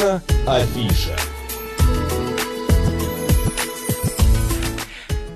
Наша афиша.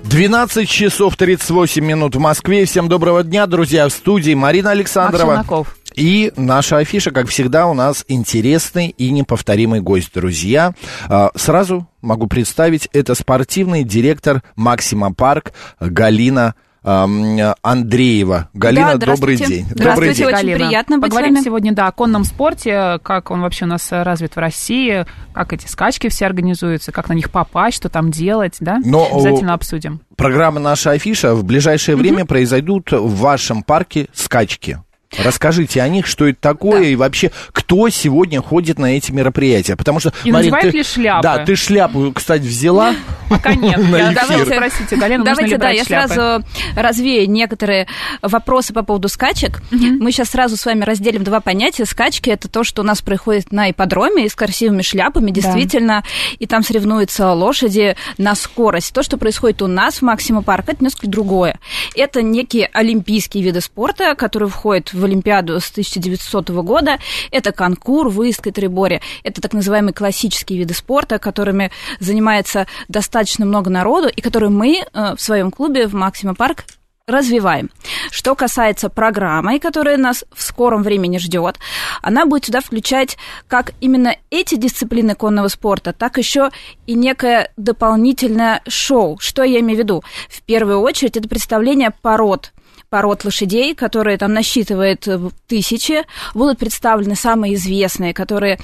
12 часов 38 минут в Москве. Всем доброго дня, друзья. В студии Марина Александрова. И наша афиша, как всегда, у нас интересный и неповторимый гость, друзья. А, Сразу могу представить, это спортивный директор Максима Парк Галина Андреева. Галина, Да, добрый день. Здравствуйте. Добрый день. Очень приятно быть с Поговорим вами. сегодня, да, о конном спорте, как он вообще у нас э, развит в России, как эти скачки все организуются, как на них попасть, что там делать, да? Но, о, Обязательно обсудим. Программа «Наша афиша» в ближайшее время произойдут в вашем парке скачки. Расскажите о них, что это такое Да. и вообще, кто сегодня ходит на эти мероприятия. Потому что, И Марин, ты- ли шляпы? Да, ты шляпу, кстати, взяла. Пока нет. Я эфир. давайте спросите, Галина, Давайте, да, я шляпы? сразу развею некоторые вопросы по поводу скачек. Мы сейчас сразу с вами разделим два понятия. Скачки – это то, что у нас происходит на ипподроме и с красивыми шляпами, действительно, и там соревнуются лошади на скорость. То, что происходит у нас в Максима Парк, это несколько другое. Это некие олимпийские виды спорта, которые входят в Олимпиаду с 1900 года. Это конкур, выезд к триборе. Это так называемые классические виды спорта, которыми занимается достаточно много народу, и которые мы э, в своем клубе в Максима Парк развиваем. Что касается программы, которая нас в скором времени ждет, она будет сюда включать как именно эти дисциплины конного спорта, так еще и некое дополнительное шоу. Что я имею в виду? В первую очередь это представление пород пород лошадей, которые там насчитывает э, тысячи, будут представлены самые известные, которые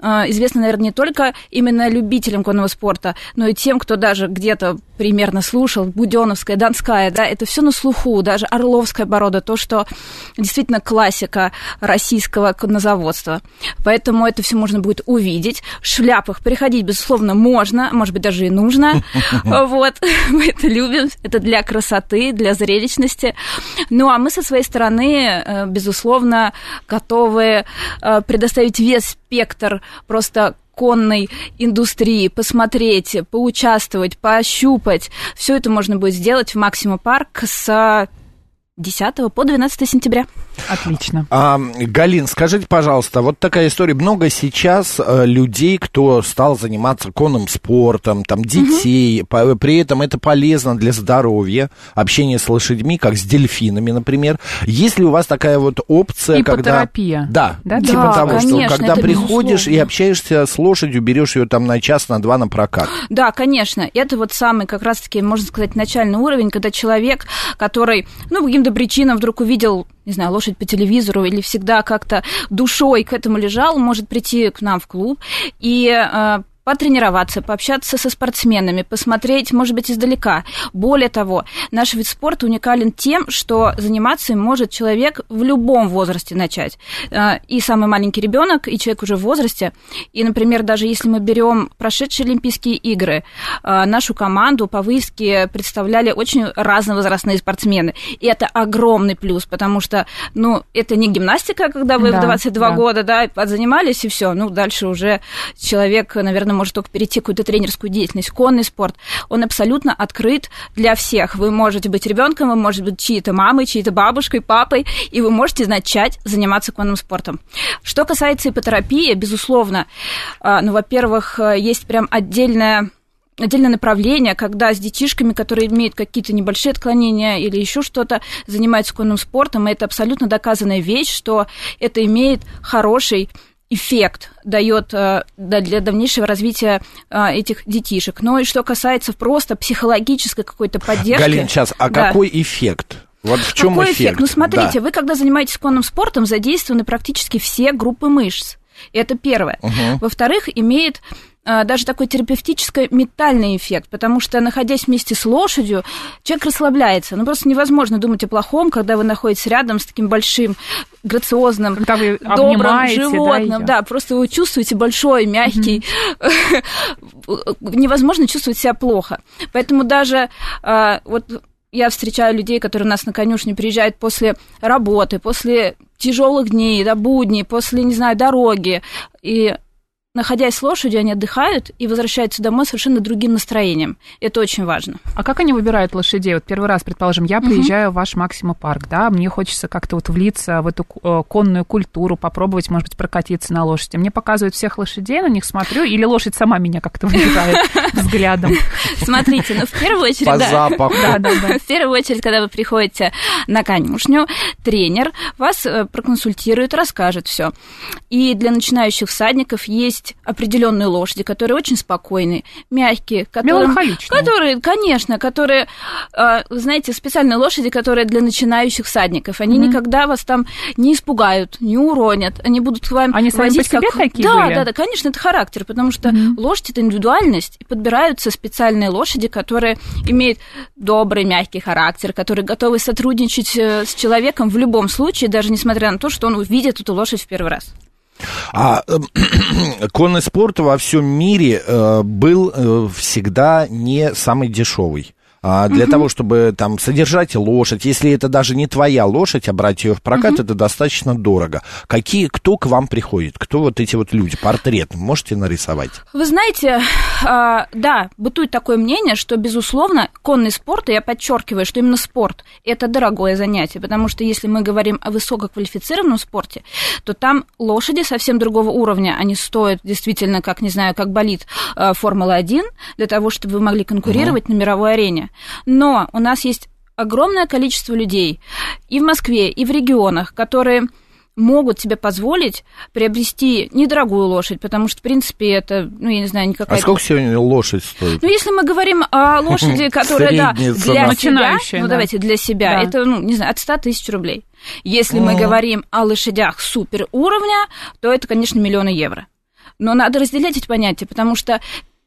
э, известны, наверное, не только именно любителям конного спорта, но и тем, кто даже где-то примерно слушал, Буденовская, Донская, да, это все на слуху, даже Орловская порода, то, что действительно классика российского коннозаводства. Поэтому это все можно будет увидеть. В шляпах приходить, безусловно, можно, может быть, даже и нужно. Вот, мы это любим, это для красоты, для зрелищности. Ну, а мы со своей стороны, э, безусловно, готовы э, предоставить весь спектр просто конной индустрии, посмотреть, поучаствовать, поощупать. Все это можно будет сделать в Максима Парк с 10 по 12 сентября. Отлично. А, Галин, скажите, пожалуйста, вот такая история. Много сейчас э, людей, кто стал заниматься конным спортом, там, детей. По- при этом это полезно для здоровья, общение с лошадьми, как с дельфинами, например. Есть ли у вас такая вот опция, когда... Да, Да, типа да, того, что конечно, когда это приходишь и безусловно. общаешься с лошадью, берешь ее там на час, на два на прокат. Да, конечно. Это вот самый, как раз-таки, можно сказать, начальный уровень, когда человек, который, ну, по причинам вдруг увидел, не знаю, лошадь по телевизору или всегда как-то душой к этому лежал, может прийти к нам в клуб. И э, потренироваться, пообщаться со спортсменами, посмотреть, может быть, издалека. Более того, наш вид спорта уникален тем, что заниматься им может человек в любом возрасте начать. Э, И самый маленький ребенок, и человек уже в возрасте. И, например, даже если мы берем прошедшие Олимпийские игры, э, нашу команду по выездке представляли очень разновозрастные спортсмены. И это огромный плюс, потому что, ну, это не гимнастика, когда вы Да, в 22 да. года, да, занимались, и все. Ну, дальше уже человек, наверное, может только перейти какую-то тренерскую деятельность. Конный спорт, он абсолютно открыт для всех. Вы можете быть ребенком, вы можете быть чьей-то мамой, чьей-то бабушкой, папой, и вы можете начать заниматься конным спортом. Что касается ипотерапии, безусловно, а, ну, во-первых, э, есть прям отдельная отдельное направление, когда с детишками, которые имеют какие-то небольшие отклонения или еще что-то, занимаются конным спортом, и это абсолютно доказанная вещь, что это имеет хороший эффект дает э, для дальнейшего развития э, этих детишек. Ну и что касается просто психологической какой-то поддержки. Галин, сейчас, а да. какой эффект? Вот в чем Какой эффект? Ну, смотрите, Да. вы когда занимаетесь конным спортом, задействованы практически все группы мышц. Это первое. Мгм. Во-вторых, имеет даже такой терапевтическо-ментальный эффект, потому что, находясь вместе с лошадью, человек расслабляется. Ну, просто невозможно думать о плохом, когда вы находитесь рядом с таким большим, грациозным, Когда вы добрым обнимаете, да, животным. её. Да, просто вы чувствуете большой, мягкий. Невозможно чувствовать себя плохо. Поэтому даже э, вот я встречаю людей, которые у нас на конюшне приезжают после работы, после тяжелых дней, да, будней, после, не знаю, дороги. И находясь с лошадью, они отдыхают и возвращаются домой совершенно другим настроением. Это очень важно. А как они выбирают лошадей? Вот первый раз, предположим, я приезжаю uh-huh. в ваш Максима парк, да, мне хочется как-то вот влиться в эту э, конную культуру, попробовать, может быть, прокатиться на лошади. Мне показывают всех лошадей, на них смотрю, или лошадь сама меня как-то выбирает взглядом. Смотрите, ну, в первую очередь... По запаху. В первую очередь, когда вы приходите на конюшню, тренер вас э, проконсультирует, расскажет все. И для начинающих всадников есть есть определенные лошади, которые очень спокойные, мягкие, которые, которые, конечно, которые, а, знаете, специальные лошади, которые для начинающих всадников. Они mm-hmm. никогда вас там не испугают, не уронят, они будут к вам они возить по себе как... такие Да, были? да, да, конечно, это характер, потому что mm-hmm. лошадь это индивидуальность, и подбираются специальные лошади, которые имеют добрый, мягкий характер, которые готовы сотрудничать э, с человеком в любом случае, даже несмотря на то, что он увидит эту лошадь в первый раз. А э, конный спорт во всем мире э, был э, всегда не самый дешевый. А для угу. того, чтобы там содержать лошадь, если это даже не твоя лошадь, а брать ее в прокат, угу. это достаточно дорого. Какие, кто к вам приходит? Кто вот эти вот люди? Портрет можете нарисовать? Вы знаете, э, да, бытует такое мнение, что, безусловно, конный спорт, и я подчеркиваю, что именно спорт, это дорогое занятие, потому что если мы говорим о высококвалифицированном спорте, то там лошади совсем другого уровня, они стоят действительно, как, не знаю, как болит э, Формула-1, для того, чтобы вы могли конкурировать угу. на мировой арене. Но у нас есть огромное количество людей и в Москве, и в регионах, которые могут себе позволить приобрести недорогую лошадь, потому что, в принципе, это, ну, я не знаю, никакая... А сколько сегодня лошадь стоит? Ну, если мы говорим о лошади, которая, да, для себя, ну, давайте, для себя, это, ну, не знаю, от 100 тысяч рублей. Если мы говорим о лошадях супер уровня, то это, конечно, миллионы евро. Но надо разделять эти понятия, потому что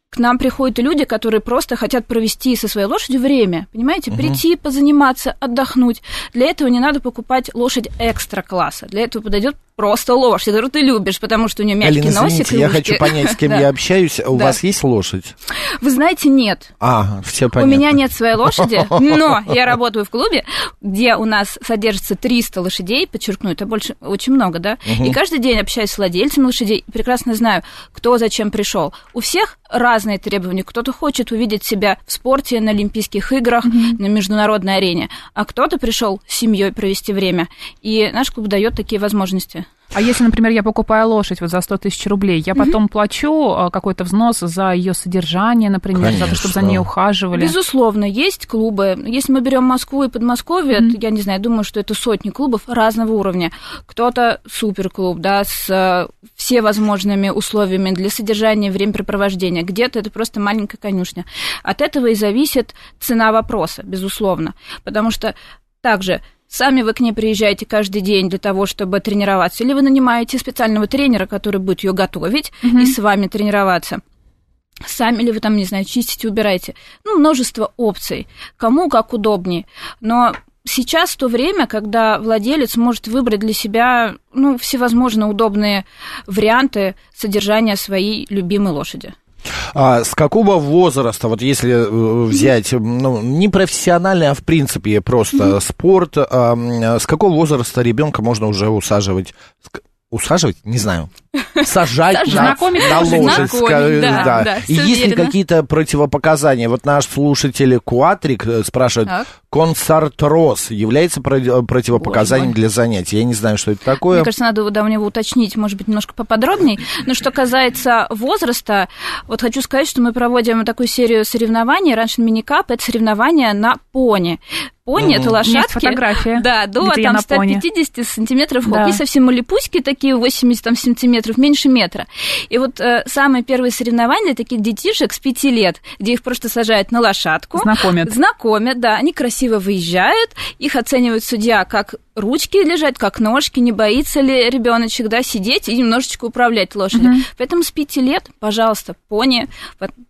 к нам приходят люди, которые просто хотят провести со своей лошадью время, понимаете, угу. прийти, позаниматься, отдохнуть. Для этого не надо покупать лошадь экстра класса. Для этого подойдет просто лошадь, которую ты любишь, потому что у нее мягкий Алина, носик. Извините, я хочу понять, с кем я общаюсь. У вас есть лошадь? Вы знаете, нет. А, все понятно. У меня нет своей лошади, но я работаю в клубе, где у нас содержится 300 лошадей, подчеркну, это больше, очень много, да, и каждый день общаюсь с владельцами лошадей, прекрасно знаю, кто зачем пришел. У всех разные требования. Кто-то хочет увидеть себя в спорте, на Олимпийских играх, на международной арене, а кто-то пришел с семьей провести время. И наш клуб дает такие возможности. А если, например, я покупаю лошадь вот за 100 тысяч рублей, я потом mm-hmm. плачу а, какой-то взнос за ее содержание, например, Конечно. за то, чтобы за ней ухаживали? Безусловно, есть клубы. Если мы берем Москву и Подмосковье, mm-hmm. я не знаю, думаю, что это сотни клубов разного уровня. Кто-то суперклуб, да, с э, всевозможными условиями для содержания, времяпрепровождения. Где-то это просто маленькая конюшня. От этого и зависит цена вопроса, безусловно. Потому что также Сами вы к ней приезжаете каждый день для того, чтобы тренироваться, или вы нанимаете специального тренера, который будет ее готовить угу. и с вами тренироваться. Сами ли вы там, не знаю, чистите, убираете. Ну, множество опций. Кому как удобнее. Но сейчас то время, когда владелец может выбрать для себя ну, всевозможные удобные варианты содержания своей любимой лошади. А с какого возраста, вот если э, взять, ну, не профессиональный, а в принципе просто mm-hmm. спорт, а, с какого возраста ребенка можно уже усаживать? Усаживать? Не знаю. Сажать на, на лошадь. Да, да. Да, И есть ли какие-то противопоказания? Вот наш слушатель Куатрик э, спрашивает, так. является противопоказанием для занятий? Я не знаю, что это такое. Мне кажется, надо да, у него уточнить, может быть, немножко поподробнее. Но что касается возраста, вот хочу сказать, что мы проводим такую серию соревнований. Раньше миникап – это соревнования на пони пони, mm-hmm. это лошадки. Есть фотография. Да, до там 150 сантиметров да. И совсем малипуськи такие, 80 там, сантиметров, меньше метра. И вот э, самые первые соревнования таких детишек с 5 лет, где их просто сажают на лошадку. Знакомят. Знакомят, да. Они красиво выезжают, их оценивает судья как ручки лежать, как ножки, не боится ли ребеночек, да, сидеть и немножечко управлять лошадью. Угу. Поэтому с пяти лет, пожалуйста, пони,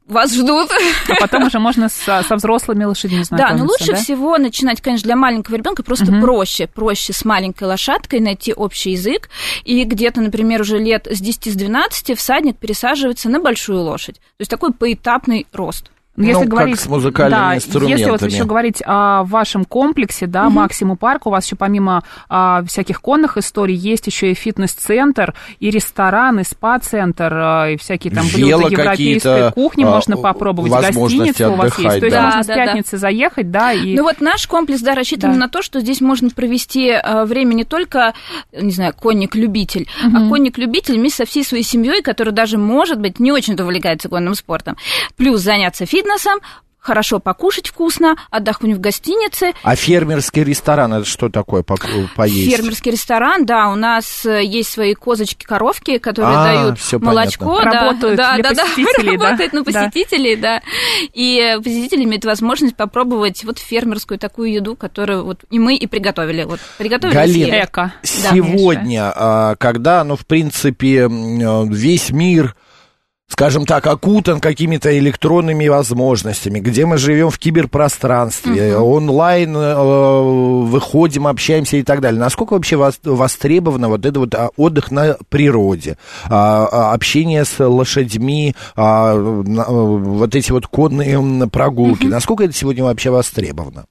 вас ждут. А потом уже можно со, со взрослыми лошадьми знакомиться. Да, но лучше да? всего начинать, конечно, для маленького ребенка просто угу. проще, проще с маленькой лошадкой найти общий язык, и где-то, например, уже лет с 10-12 всадник пересаживается на большую лошадь. То есть такой поэтапный рост. Ну, если ну, говорить, как с музыкальными да, инструментами. Если вот еще говорить о вашем комплексе, да, угу. Максиму Парк, у вас еще помимо а, всяких конных историй есть еще и фитнес-центр, и ресторан, и спа-центр, а, и всякие там блюда европейской кухни а, можно попробовать, гостиница у вас есть. То есть да, можно да, с пятницы да. заехать, да, и... Ну вот наш комплекс, да, рассчитан да. на то, что здесь можно провести а, время не только, не знаю, конник-любитель, угу. а конник-любитель вместе со всей своей семьей, который даже, может быть, не очень-то увлекается конным спортом, плюс заняться фитнесом, хорошо покушать вкусно, отдохнуть в гостинице. А фермерский ресторан это что такое по поесть? Фермерский ресторан, да, у нас э, есть свои козочки, коровки, которые а, дают молочко, понятно. да, работают да, да, да, работают на посетителей, да. И посетители имеют возможность попробовать вот фермерскую такую еду, которую вот и мы и приготовили. Вот приготовили Галин, эко. Сегодня, да, когда, ну, в принципе, э, весь мир скажем так, окутан какими-то электронными возможностями, где мы живем в киберпространстве, uh-huh. онлайн э, выходим, общаемся и так далее. Насколько вообще востребовано вот это вот а, отдых на природе, а, а, общение с лошадьми, а, вот эти вот конные прогулки? Uh-huh. Насколько это сегодня вообще востребовано?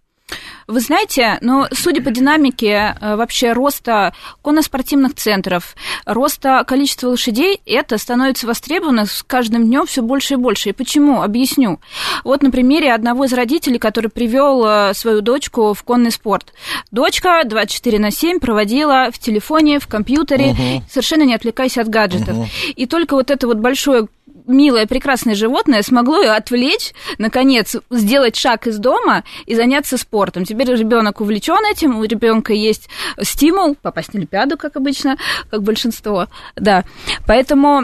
Вы знаете, ну, судя по динамике э, вообще роста конноспортивных центров, роста количества лошадей, это становится востребовано с каждым днем все больше и больше. И почему? Объясню. Вот на примере одного из родителей, который привел э, свою дочку в конный спорт. Дочка 24 на 7 проводила в телефоне, в компьютере, угу. совершенно не отвлекаясь от гаджетов. Угу. И только вот это вот большое милое, прекрасное животное смогло ее отвлечь, наконец, сделать шаг из дома и заняться спортом. Теперь ребенок увлечен этим, у ребенка есть стимул попасть на Олимпиаду, как обычно, как большинство. Да. Поэтому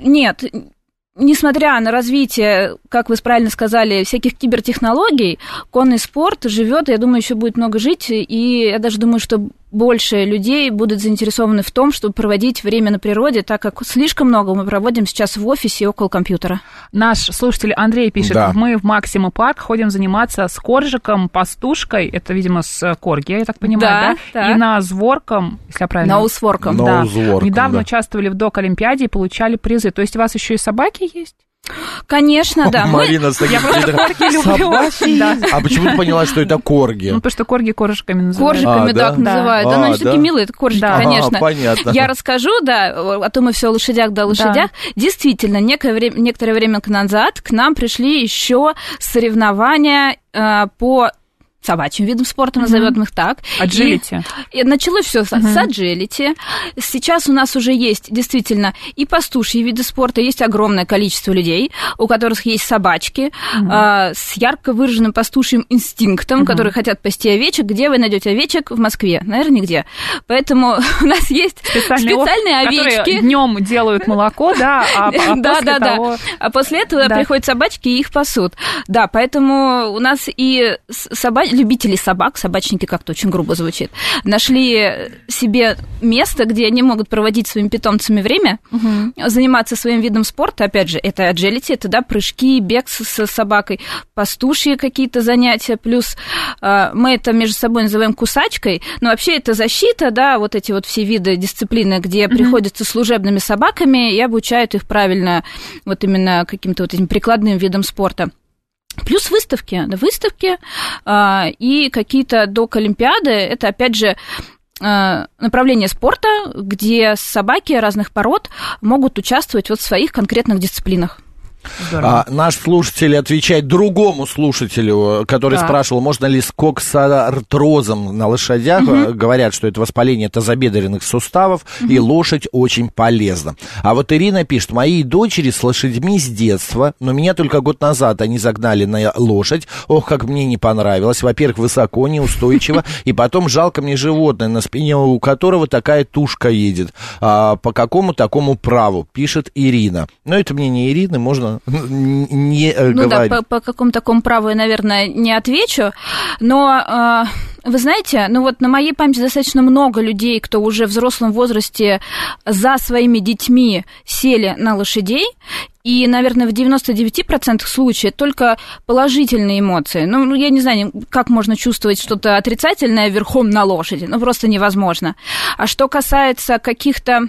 нет, несмотря на развитие, как вы правильно сказали, всяких кибертехнологий, конный спорт живет, я думаю, еще будет много жить, и я даже думаю, что больше людей будут заинтересованы в том, чтобы проводить время на природе, так как слишком много мы проводим сейчас в офисе и около компьютера. Наш слушатель Андрей пишет, да. мы в Максимум Парк ходим заниматься с коржиком, пастушкой, это, видимо, с корги, я так понимаю, да? да? И на зворком, если я правильно... Ноузворком. Да. Недавно да. участвовали в док-олимпиаде и получали призы. То есть у вас еще и собаки есть? Конечно, да. Марина, с Я просто корги люблю. Да. А почему ты поняла, что это корги? Ну, потому что корги коржиками называют. Коржиками, а, да, да, называют. Да, ну, они а, такие милые, это коржики, да. конечно. А, понятно. Я расскажу, да, а то мы все о лошадях да лошадях. Да. Действительно, некое время, некоторое время назад к нам пришли еще соревнования э, по собачьим видом спорта, назовем mm-hmm. их так. Аджилити. И, и началось все mm-hmm. с аджилити. Сейчас у нас уже есть действительно и пастушьи виды спорта, есть огромное количество людей, у которых есть собачки mm-hmm. а, с ярко выраженным пастушьим инстинктом, mm-hmm. которые хотят пасти овечек. Где вы найдете овечек? В Москве. Наверное, нигде. Поэтому у нас есть специальные, специальные овечки. Днем делают молоко, да, а, а да, после да, того... да. А после этого да. приходят собачки и их пасут. Да, поэтому у нас и собачки любители собак, собачники как-то очень грубо звучит, нашли себе место, где они могут проводить своими питомцами время, угу. заниматься своим видом спорта. Опять же, это agility, это да, прыжки, бег с, с собакой, пастушьи какие-то занятия, плюс э, мы это между собой называем кусачкой, но вообще это защита, да, вот эти вот все виды дисциплины, где угу. приходится служебными собаками и обучают их правильно вот именно каким-то вот этим прикладным видом спорта. Плюс выставки, выставки э, и какие-то док Олимпиады, это опять же э, направление спорта, где собаки разных пород могут участвовать вот в своих конкретных дисциплинах. А, наш слушатель отвечает другому слушателю, который да. спрашивал, можно ли с коксартрозом на лошадях. Угу. Говорят, что это воспаление тазобедренных суставов, угу. и лошадь очень полезна. А вот Ирина пишет, мои дочери с лошадьми с детства, но меня только год назад они загнали на лошадь. Ох, как мне не понравилось. Во-первых, высоко, неустойчиво, и потом жалко мне животное, на спине у которого такая тушка едет. А, по какому такому праву, пишет Ирина. Но это мнение Ирины, можно не э, ну, говорить. да, по, по какому такому праву я, наверное, не отвечу, но... Э, вы знаете, ну вот на моей памяти достаточно много людей, кто уже в взрослом возрасте за своими детьми сели на лошадей, и, наверное, в 99% случаев только положительные эмоции. Ну, ну, я не знаю, как можно чувствовать что-то отрицательное верхом на лошади. Ну, просто невозможно. А что касается каких-то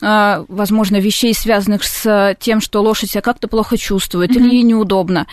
возможно, вещей, связанных с тем, что лошадь себя как-то плохо чувствует mm-hmm. или ей неудобно,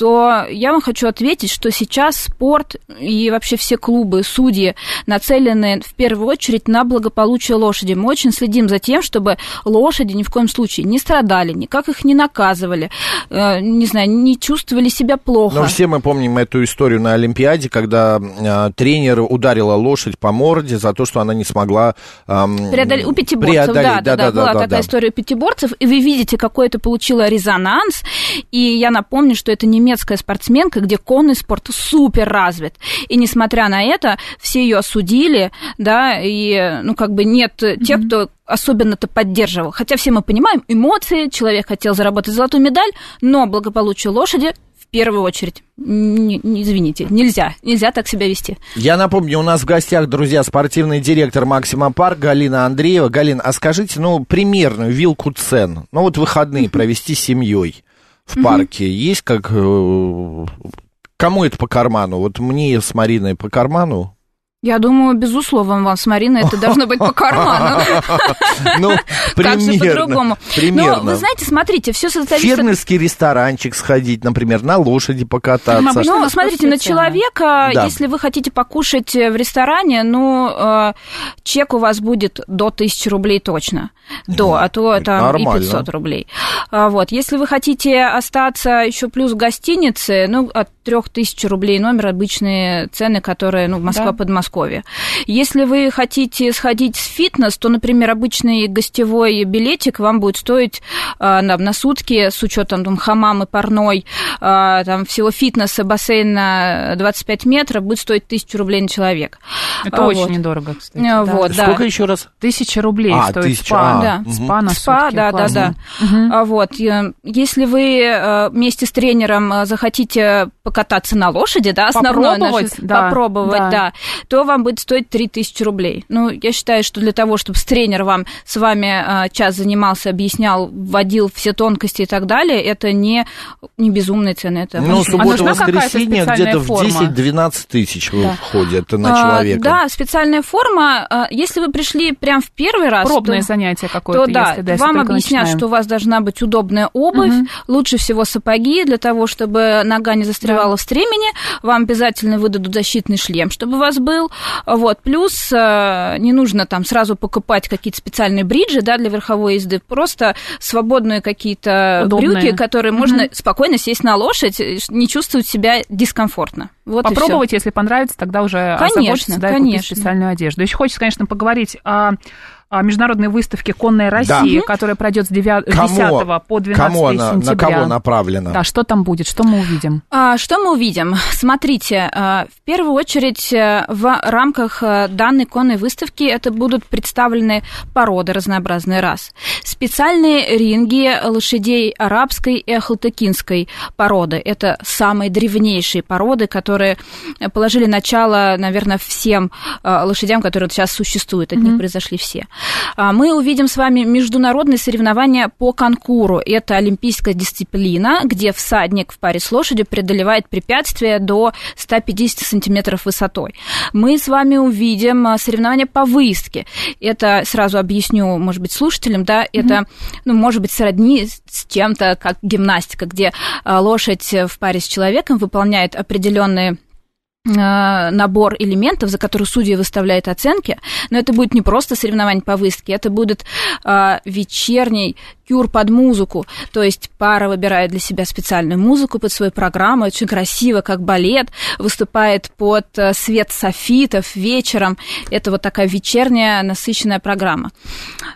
то я вам хочу ответить, что сейчас спорт и вообще все клубы, судьи нацелены в первую очередь на благополучие лошади. Мы очень следим за тем, чтобы лошади ни в коем случае не страдали, никак их не наказывали, э, не знаю, не чувствовали себя плохо. Но все мы помним эту историю на Олимпиаде, когда э, тренер ударила лошадь по морде за то, что она не смогла... Э, Преодолеть, у пятиборцев, да, да, да, да, была да, такая да. история у пятиборцев, и вы видите, какой это получило резонанс, и я напомню, что это не немецкая спортсменка, где конный спорт супер развит. И несмотря на это, все ее осудили, да, и, ну, как бы нет mm-hmm. тех, кто особенно-то поддерживал. Хотя все мы понимаем, эмоции, человек хотел заработать золотую медаль, но благополучие лошади в первую очередь. Не, не, извините, нельзя, нельзя так себя вести. Я напомню, у нас в гостях, друзья, спортивный директор Максима Парк Галина Андреева. Галина, а скажите, ну, примерную вилку цен, ну, вот выходные провести с семьей в парке есть как... Э, кому это по карману? Вот мне с Мариной по карману, я думаю, безусловно, вам с Мариной это должно быть по карману. Ну, Как же по-другому? Но, вы знаете, смотрите, все зависит... Фермерский ресторанчик сходить, например, на лошади покататься. Ну, смотрите, на человека, если вы хотите покушать в ресторане, ну, э, чек у вас будет до 1000 рублей точно. До, а то там и 500 рублей. А вот, если вы хотите остаться еще плюс в гостинице, ну, от 3000 рублей номер, обычные цены, которые, ну, Москва, Подмосковье, Подмосковье. Если вы хотите сходить в фитнес, то, например, обычный гостевой билетик вам будет стоить э, на, на сутки с учетом там, хамам и парной, э, там, всего фитнеса, бассейна 25 метров, будет стоить тысячу рублей на человека. Это а, очень вот. недорого, кстати. А, вот, да. Сколько еще раз? Тысяча рублей а, стоит тысяча. спа. А, да. Угу. Спа на спа, сутки. да, Классно. да, да. Угу. А, вот. Если вы вместе с тренером захотите покататься на лошади, да, основное попробовать, наше, да, попробовать, да. да, то вам будет стоить 3000 рублей. Ну, я считаю, что для того, чтобы тренер вам с вами а, час занимался, объяснял, вводил все тонкости и так далее, это не, не безумные цены. Это ну, суббота, а воскресенье где-то в 10-12 тысяч да. входит на а, человека. А, да, специальная форма. А, если вы пришли прям в первый раз... Пробное то, занятие какое-то, то, да, если, да, вам объяснят, начинаем. что у вас должна быть удобная обувь, угу. лучше всего сапоги, для того, чтобы нога не застревала да. в стремени. Вам обязательно выдадут защитный шлем, чтобы у вас был. Вот. Плюс э, не нужно там сразу покупать какие-то специальные бриджи да, для верховой езды, просто свободные какие-то брюки, которые можно угу. спокойно сесть на лошадь, не чувствовать себя дискомфортно. Вот Попробовать, если понравится, тогда уже конечно, да, конечно. купить специальную одежду. Еще хочется, конечно, поговорить о международной выставке «Конная Россия», да. которая пройдет с 9, кому, 10 по 12 кому она, сентября. На кого направлена? Да, что там будет, что мы увидим? А, что мы увидим? Смотрите, а, в первую очередь э, в рамках э, данной конной выставки это будут представлены породы разнообразные раз. Специальные ринги лошадей арабской и ахалтыкинской породы. Это самые древнейшие породы, которые положили начало, наверное, всем э, лошадям, которые сейчас существуют. От mm-hmm. них произошли все. А, мы увидим с вами международные соревнования по конкуру. Это олимпийская дисциплина, где всадник в паре с лошадью преодолевает препятствия до 150 сантиметров высотой. Мы с вами увидим а, соревнования по выездке. Это, сразу объясню, может быть, слушателям, да, это, ну, может быть, сродни с чем-то, как гимнастика, где а, лошадь в паре с человеком выполняет определенные набор элементов, за которые судьи выставляют оценки, но это будет не просто соревнование по выставке, это будет э, вечерний кюр под музыку, то есть пара выбирает для себя специальную музыку под свою программу, очень красиво, как балет, выступает под э, свет софитов вечером, это вот такая вечерняя насыщенная программа.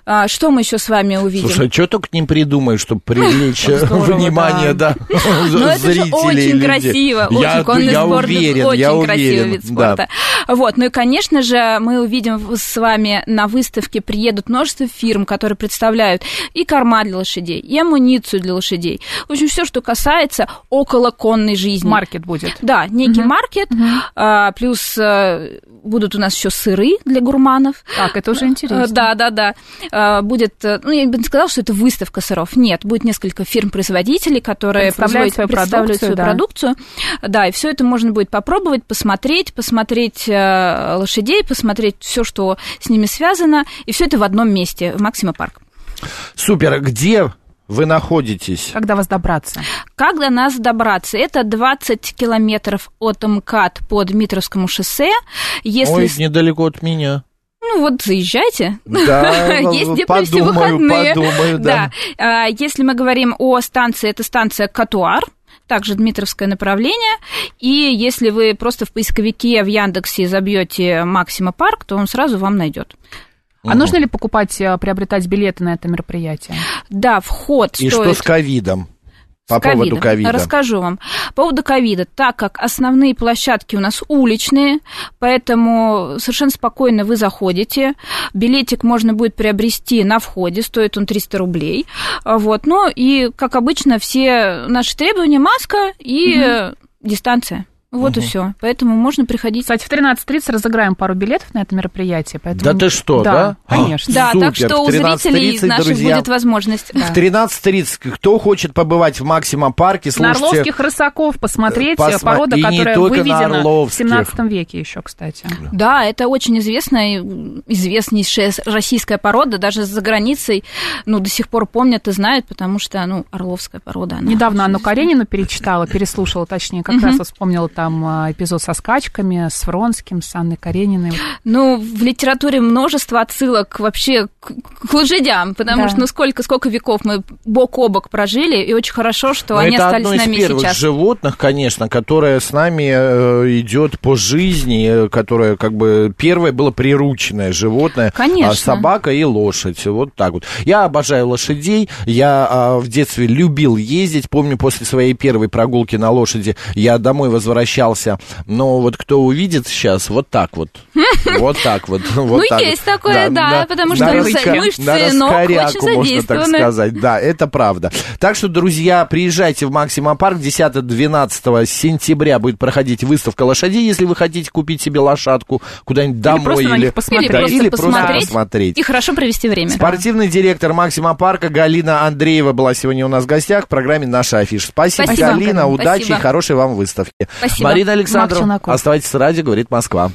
А, что мы еще с вами увидим? Слушай, а что только не придумаешь, чтобы привлечь внимание, да, Ну это же очень красиво, очень конный спорт, очень красивый вид спорта. Вот, ну и, конечно же, мы увидим с вами на выставке приедут множество фирм, которые представляют и корма для лошадей, и амуницию для лошадей. В общем, все, что касается около конной жизни. Маркет будет. Да, некий угу. маркет, угу. А, плюс а, будут у нас еще сыры для гурманов. Так, это уже интересно. Да, да, да. А, будет, ну, я бы не сказала, что это выставка сыров. Нет, будет несколько фирм-производителей, которые представляют свою представляют продукцию. Свою да. продукцию. Да, и все это можно будет попробовать, посмотреть, посмотреть э, лошадей, посмотреть все, что с ними связано, и все это в одном месте, в Максима Парк. Супер. Где вы находитесь? Как до вас добраться? Как до нас добраться? Это 20 километров от мкат по Дмитровскому шоссе. Если... Ой, недалеко от меня. Ну вот, заезжайте. Да, Есть где подумаю, провести выходные. подумаю, да. А, Если мы говорим о станции, это станция Катуар, также Дмитровское направление. И если вы просто в поисковике в Яндексе забьете Максима Парк, то он сразу вам найдет. А нужно ли покупать, э, приобретать билеты на это мероприятие? Да, вход И стоит... что с ковидом? По С поводу ковида. Расскажу вам. По поводу ковида, так как основные площадки у нас уличные, поэтому совершенно спокойно вы заходите. Билетик можно будет приобрести на входе, стоит он 300 рублей. Вот. Ну и, как обычно, все наши требования маска и э, дистанция. Вот и все. Поэтому можно приходить. Кстати, в 13.30 разыграем пару билетов на это мероприятие. Поэтому... Да ты что, да? конечно. Да, так Супер. что у зрителей 13:30, наших друзья. будет возможность. В 13.30 кто хочет побывать в Максима парке, На слушайте... Орловских рысаков посмотреть, Посма- порода, и не которая на выведена в Орловских. 17 веке еще, кстати. Да, это очень известная, известнейшая российская порода, даже за границей, ну, до сих пор помнят и знают, потому что, ну, орловская порода. Она Недавно Анну. Каренину перечитала, переслушала, точнее, как раз вспомнила там а, эпизод со скачками, с Вронским, с Анной Карениной. Ну, в литературе множество отсылок вообще к, к лошадям, потому Да. что, ну, сколько, сколько веков мы бок о бок прожили, и очень хорошо, что Ну, они это остались одно с из нами первых сейчас. животных, конечно, которое с нами э, идет по жизни, э, которое как бы первое было прирученное животное, Конечно. а собака и лошадь, вот так вот. Я обожаю лошадей, я а, в детстве любил ездить, помню после своей первой прогулки на лошади я домой возвращался, но вот кто увидит сейчас, вот так вот, вот так вот, Ну, есть такое, да, потому что мышцы- ног очень можно так задействованы. сказать. Да, это правда. Так что, друзья, приезжайте в Максима парк 10-12 сентября будет проходить выставка лошадей, если вы хотите купить себе лошадку куда-нибудь домой. Или просто или просто посмотреть и хорошо провести время. Спортивный директор Максима парка Галина Андреева была сегодня у нас в гостях в программе «Наша афиша». Спасибо. Галина, удачи и хорошей вам выставки. Спасибо. Марина Александрова, Челноков. оставайтесь с радио, говорит Москва.